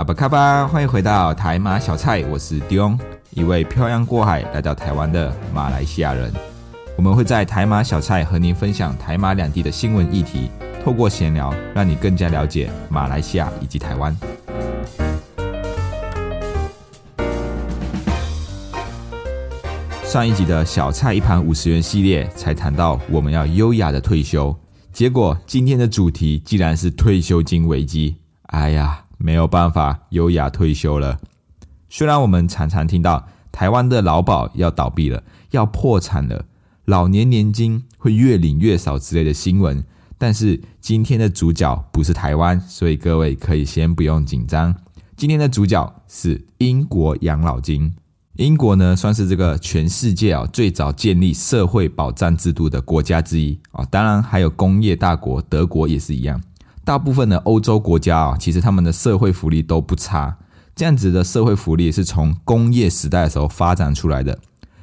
阿巴卡巴，欢迎回到台马小菜，我是 Dion，一位漂洋过海来到台湾的马来西亚人。我们会在台马小菜和您分享台马两地的新闻议题，透过闲聊，让你更加了解马来西亚以及台湾。上一集的小菜一盘五十元系列才谈到我们要优雅的退休，结果今天的主题竟然是退休金危机。哎呀！没有办法优雅退休了。虽然我们常常听到台湾的劳保要倒闭了、要破产了、老年年金会越领越少之类的新闻，但是今天的主角不是台湾，所以各位可以先不用紧张。今天的主角是英国养老金。英国呢，算是这个全世界啊最早建立社会保障制度的国家之一啊。当然，还有工业大国德国也是一样。大部分的欧洲国家啊，其实他们的社会福利都不差。这样子的社会福利是从工业时代的时候发展出来的。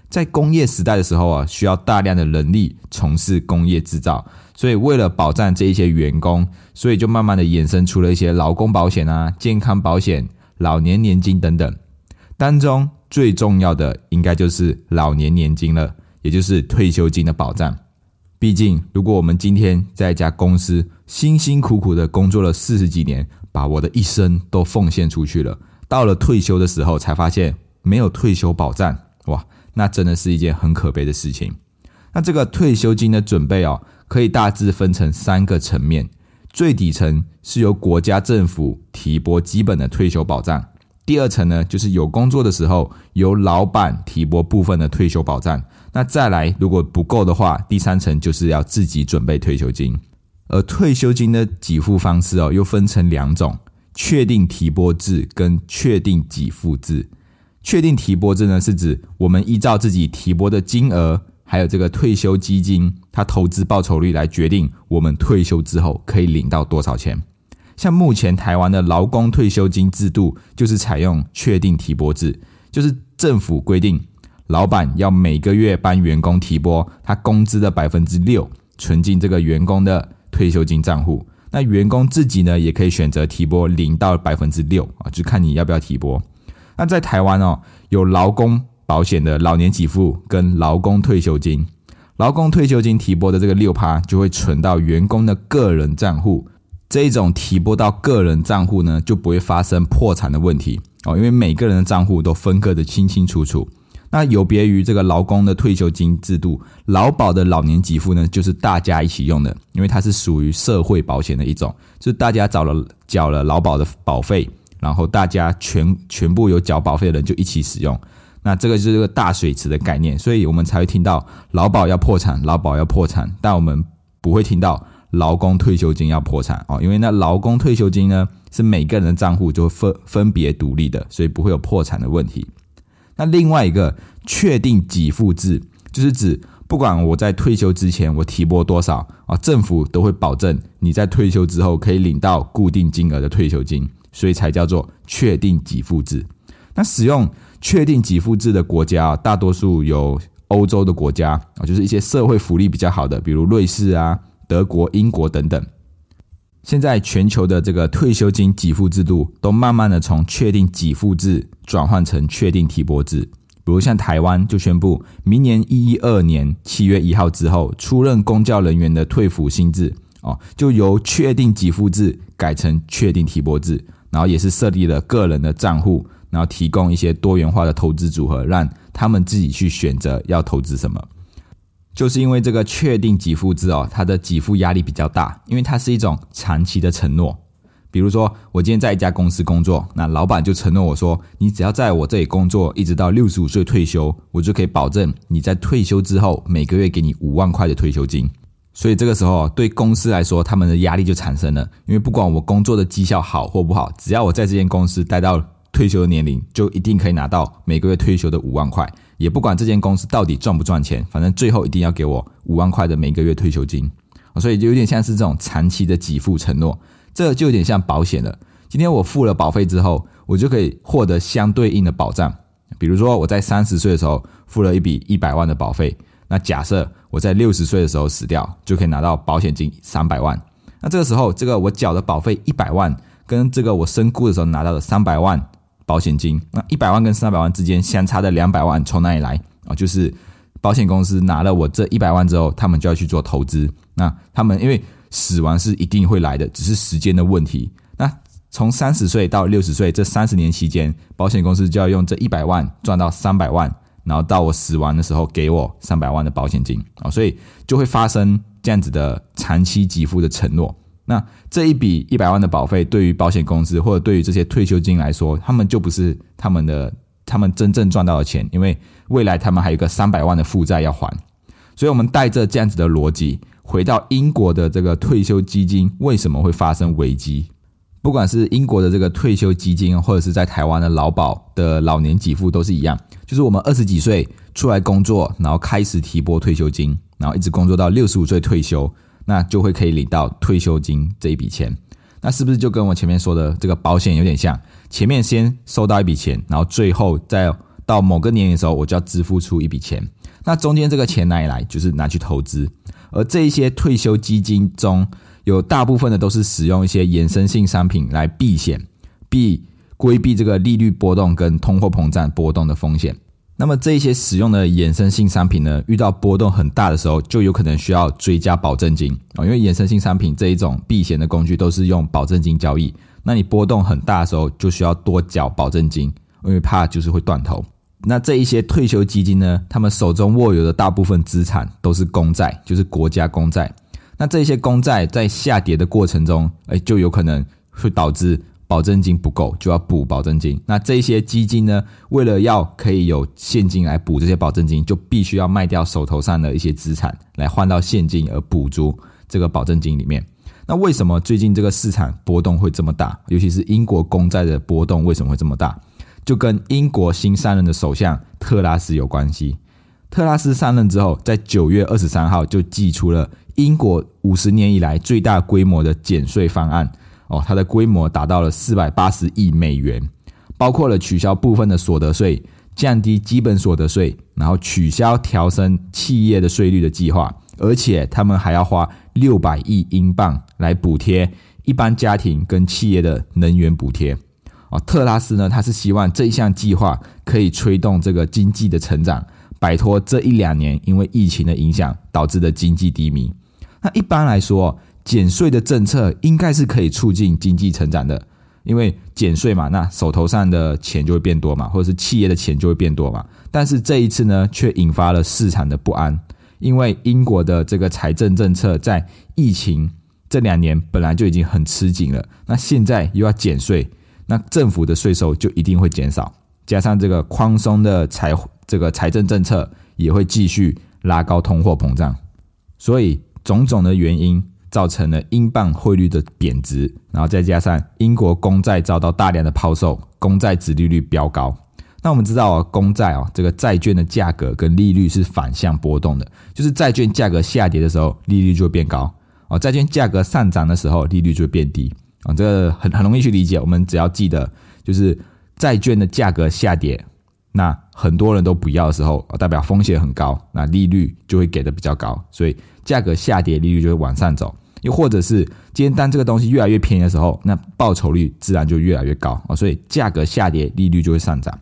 在工业时代的时候啊，需要大量的人力从事工业制造，所以为了保障这一些员工，所以就慢慢的衍生出了一些劳工保险啊、健康保险、老年年金等等。当中最重要的应该就是老年年金了，也就是退休金的保障。毕竟，如果我们今天在一家公司辛辛苦苦的工作了四十几年，把我的一生都奉献出去了，到了退休的时候才发现没有退休保障，哇，那真的是一件很可悲的事情。那这个退休金的准备哦，可以大致分成三个层面：最底层是由国家政府提拨基本的退休保障；第二层呢，就是有工作的时候由老板提拨部分的退休保障。那再来，如果不够的话，第三层就是要自己准备退休金。而退休金的给付方式哦，又分成两种：确定提拨制跟确定给付制。确定提拨制呢，是指我们依照自己提拨的金额，还有这个退休基金它投资报酬率来决定我们退休之后可以领到多少钱。像目前台湾的劳工退休金制度，就是采用确定提拨制，就是政府规定。老板要每个月帮员工提拨他工资的百分之六存进这个员工的退休金账户，那员工自己呢也可以选择提拨零到百分之六啊，就看你要不要提拨。那在台湾哦，有劳工保险的老年给付跟劳工退休金，劳工退休金提拨的这个六趴就会存到员工的个人账户，这种提拨到个人账户呢就不会发生破产的问题哦，因为每个人的账户都分割的清清楚楚。那有别于这个劳工的退休金制度，劳保的老年给付呢，就是大家一起用的，因为它是属于社会保险的一种，就是大家找了缴了劳保的保费，然后大家全全部有缴保费的人就一起使用。那这个就是个大水池的概念，所以我们才会听到劳保要破产，劳保要破产，但我们不会听到劳工退休金要破产哦，因为那劳工退休金呢是每个人的账户就分分别独立的，所以不会有破产的问题。那另外一个确定给付制，就是指不管我在退休之前我提拨多少啊，政府都会保证你在退休之后可以领到固定金额的退休金，所以才叫做确定给付制。那使用确定给付制的国家，大多数有欧洲的国家啊，就是一些社会福利比较好的，比如瑞士啊、德国、英国等等。现在全球的这个退休金给付制度都慢慢的从确定给付制转换成确定提拨制，比如像台湾就宣布，明年一一二年七月一号之后，出任公教人员的退抚薪制哦，就由确定给付制改成确定提拨制，然后也是设立了个人的账户，然后提供一些多元化的投资组合，让他们自己去选择要投资什么。就是因为这个确定给付制哦，它的给付压力比较大，因为它是一种长期的承诺。比如说，我今天在一家公司工作，那老板就承诺我说，你只要在我这里工作，一直到六十五岁退休，我就可以保证你在退休之后每个月给你五万块的退休金。所以这个时候对公司来说，他们的压力就产生了，因为不管我工作的绩效好或不好，只要我在这间公司待到退休的年龄，就一定可以拿到每个月退休的五万块，也不管这间公司到底赚不赚钱，反正最后一定要给我五万块的每个月退休金。所以就有点像是这种长期的给付承诺，这就有点像保险了。今天我付了保费之后，我就可以获得相对应的保障。比如说我在三十岁的时候付了一笔一百万的保费，那假设我在六十岁的时候死掉，就可以拿到保险金三百万。那这个时候，这个我缴的保费一百万，跟这个我身故的时候拿到的三百万保险金，那一百万跟三百万之间相差的两百万从哪里来啊？就是保险公司拿了我这一百万之后，他们就要去做投资。那他们因为死亡是一定会来的，只是时间的问题。那从三十岁到六十岁这三十年期间，保险公司就要用这一百万赚到三百万，然后到我死亡的时候给我三百万的保险金啊，所以就会发生这样子的长期给付的承诺。那这一笔一百万的保费，对于保险公司或者对于这些退休金来说，他们就不是他们的他们真正赚到的钱，因为未来他们还有个三百万的负债要还。所以，我们带着这样子的逻辑。回到英国的这个退休基金为什么会发生危机？不管是英国的这个退休基金，或者是在台湾的劳保的老年给付，都是一样。就是我们二十几岁出来工作，然后开始提拨退休金，然后一直工作到六十五岁退休，那就会可以领到退休金这一笔钱。那是不是就跟我前面说的这个保险有点像？前面先收到一笔钱，然后最后再到某个年龄的时候，我就要支付出一笔钱。那中间这个钱哪里来？就是拿去投资。而这一些退休基金中有大部分的都是使用一些衍生性商品来避险，避规避这个利率波动跟通货膨胀波动的风险。那么这一些使用的衍生性商品呢，遇到波动很大的时候，就有可能需要追加保证金啊。因为衍生性商品这一种避险的工具都是用保证金交易，那你波动很大的时候，就需要多缴保证金，因为怕就是会断头。那这一些退休基金呢？他们手中握有的大部分资产都是公债，就是国家公债。那这些公债在下跌的过程中，哎，就有可能会导致保证金不够，就要补保证金。那这些基金呢，为了要可以有现金来补这些保证金，就必须要卖掉手头上的一些资产来换到现金，而补足这个保证金里面。那为什么最近这个市场波动会这么大？尤其是英国公债的波动为什么会这么大？就跟英国新上任的首相特拉斯有关系。特拉斯上任之后，在九月二十三号就寄出了英国五十年以来最大规模的减税方案。哦，它的规模达到了四百八十亿美元，包括了取消部分的所得税、降低基本所得税，然后取消调升企业的税率的计划。而且他们还要花六百亿英镑来补贴一般家庭跟企业的能源补贴。啊，特拉斯呢，他是希望这一项计划可以推动这个经济的成长，摆脱这一两年因为疫情的影响导致的经济低迷。那一般来说，减税的政策应该是可以促进经济成长的，因为减税嘛，那手头上的钱就会变多嘛，或者是企业的钱就会变多嘛。但是这一次呢，却引发了市场的不安，因为英国的这个财政政策在疫情这两年本来就已经很吃紧了，那现在又要减税。那政府的税收就一定会减少，加上这个宽松的财这个财政政策也会继续拉高通货膨胀，所以种种的原因造成了英镑汇率的贬值，然后再加上英国公债遭到大量的抛售，公债殖利率飙高。那我们知道啊，公债啊这个债券的价格跟利率是反向波动的，就是债券价格下跌的时候，利率就会变高；哦，债券价格上涨的时候，利率就会变低。啊，这个很很容易去理解。我们只要记得，就是债券的价格下跌，那很多人都不要的时候，代表风险很高，那利率就会给的比较高，所以价格下跌，利率就会往上走。又或者是今天当这个东西越来越便宜的时候，那报酬率自然就越来越高啊，所以价格下跌，利率就会上涨。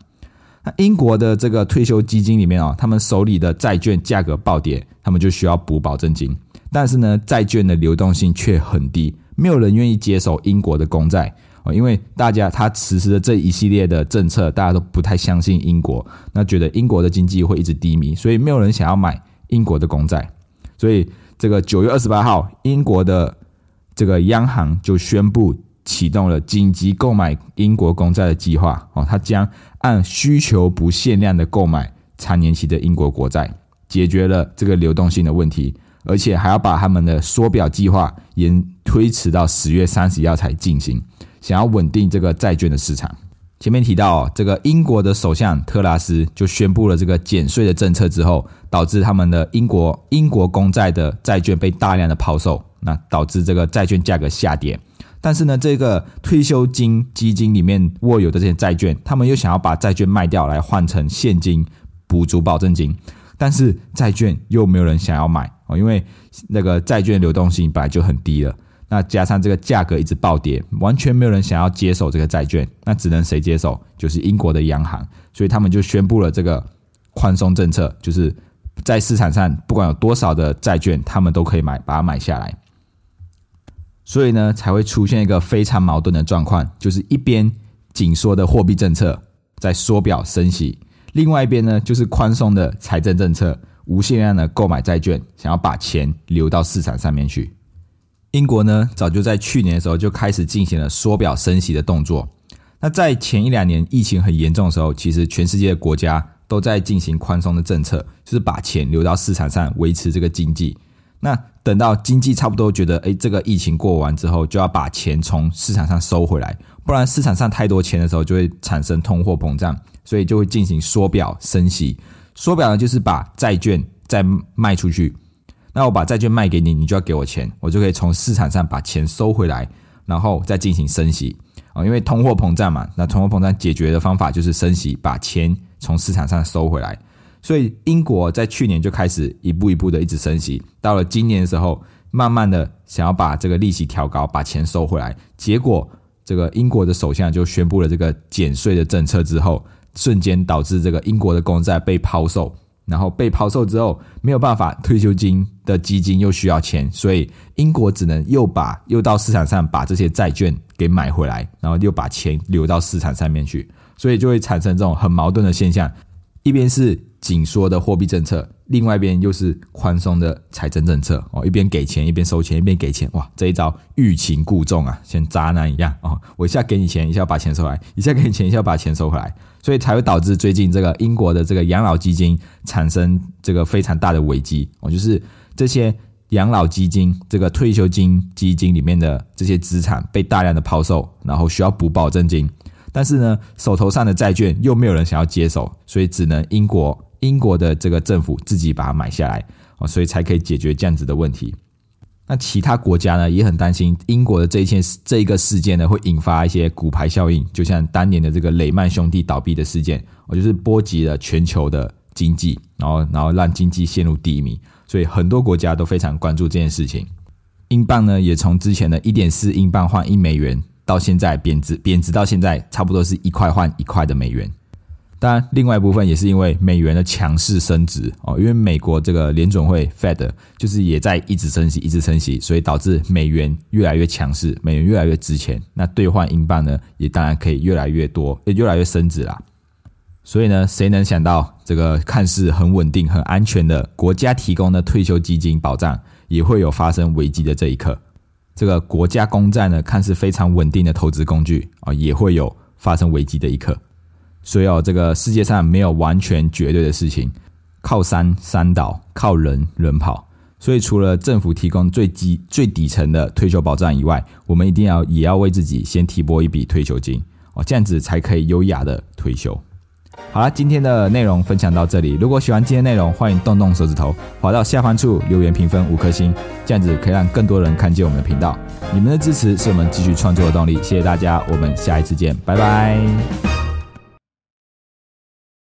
那英国的这个退休基金里面啊，他们手里的债券价格暴跌，他们就需要补保证金，但是呢，债券的流动性却很低。没有人愿意接手英国的公债哦，因为大家他实施的这一系列的政策，大家都不太相信英国，那觉得英国的经济会一直低迷，所以没有人想要买英国的公债。所以这个九月二十八号，英国的这个央行就宣布启动了紧急购买英国公债的计划哦，它将按需求不限量的购买长年期的英国国债，解决了这个流动性的问题。而且还要把他们的缩表计划延推迟到十月三十一号才进行，想要稳定这个债券的市场。前面提到，这个英国的首相特拉斯就宣布了这个减税的政策之后，导致他们的英国英国公债的债券被大量的抛售，那导致这个债券价格下跌。但是呢，这个退休金基金里面握有的这些债券，他们又想要把债券卖掉来换成现金补足保证金，但是债券又没有人想要买哦，因为那个债券流动性本来就很低了。那加上这个价格一直暴跌，完全没有人想要接手这个债券，那只能谁接手？就是英国的央行，所以他们就宣布了这个宽松政策，就是在市场上不管有多少的债券，他们都可以买，把它买下来。所以呢，才会出现一个非常矛盾的状况，就是一边紧缩的货币政策在缩表升息，另外一边呢就是宽松的财政政策，无限量的购买债券，想要把钱流到市场上面去。英国呢，早就在去年的时候就开始进行了缩表升息的动作。那在前一两年疫情很严重的时候，其实全世界的国家都在进行宽松的政策，就是把钱流到市场上维持这个经济。那等到经济差不多觉得，哎，这个疫情过完之后，就要把钱从市场上收回来，不然市场上太多钱的时候，就会产生通货膨胀，所以就会进行缩表升息。缩表呢，就是把债券再卖出去。那我把债券卖给你，你就要给我钱，我就可以从市场上把钱收回来，然后再进行升息啊。因为通货膨胀嘛，那通货膨胀解决的方法就是升息，把钱从市场上收回来。所以英国在去年就开始一步一步的一直升息，到了今年的时候，慢慢的想要把这个利息调高，把钱收回来。结果这个英国的首相就宣布了这个减税的政策之后，瞬间导致这个英国的公债被抛售。然后被抛售之后，没有办法，退休金的基金又需要钱，所以英国只能又把又到市场上把这些债券给买回来，然后又把钱流到市场上面去，所以就会产生这种很矛盾的现象，一边是紧缩的货币政策。另外一边又是宽松的财政政策哦，一边给钱一边收钱，一边给钱，哇，这一招欲擒故纵啊，像渣男一样哦，我一下给你钱，一下把钱收来，一下给你钱，一下把钱收回来，所以才会导致最近这个英国的这个养老基金产生这个非常大的危机哦，就是这些养老基金这个退休金基金里面的这些资产被大量的抛售，然后需要补保证金，但是呢，手头上的债券又没有人想要接手，所以只能英国。英国的这个政府自己把它买下来哦，所以才可以解决这样子的问题。那其他国家呢也很担心英国的这一件这一个事件呢会引发一些骨牌效应，就像当年的这个雷曼兄弟倒闭的事件，我就是波及了全球的经济，然后然后让经济陷入低迷，所以很多国家都非常关注这件事情。英镑呢也从之前的一点四英镑换一美元，到现在贬值贬值到现在差不多是一块换一块的美元。当然，另外一部分也是因为美元的强势升值哦，因为美国这个联准会 Fed 就是也在一直升息，一直升息，所以导致美元越来越强势，美元越来越值钱。那兑换英镑呢，也当然可以越来越多，也越来越升值啦。所以呢，谁能想到这个看似很稳定、很安全的国家提供的退休基金保障，也会有发生危机的这一刻？这个国家公债呢，看似非常稳定的投资工具啊，也会有发生危机的一刻。所以哦，这个世界上没有完全绝对的事情，靠山山倒，靠人人跑。所以除了政府提供最基最底层的退休保障以外，我们一定要也要为自己先提拨一笔退休金哦，这样子才可以优雅的退休。好了，今天的内容分享到这里。如果喜欢今天内容，欢迎动动手指头，滑到下方处留言评分五颗星，这样子可以让更多人看见我们的频道。你们的支持是我们继续创作的动力，谢谢大家，我们下一次见，拜拜。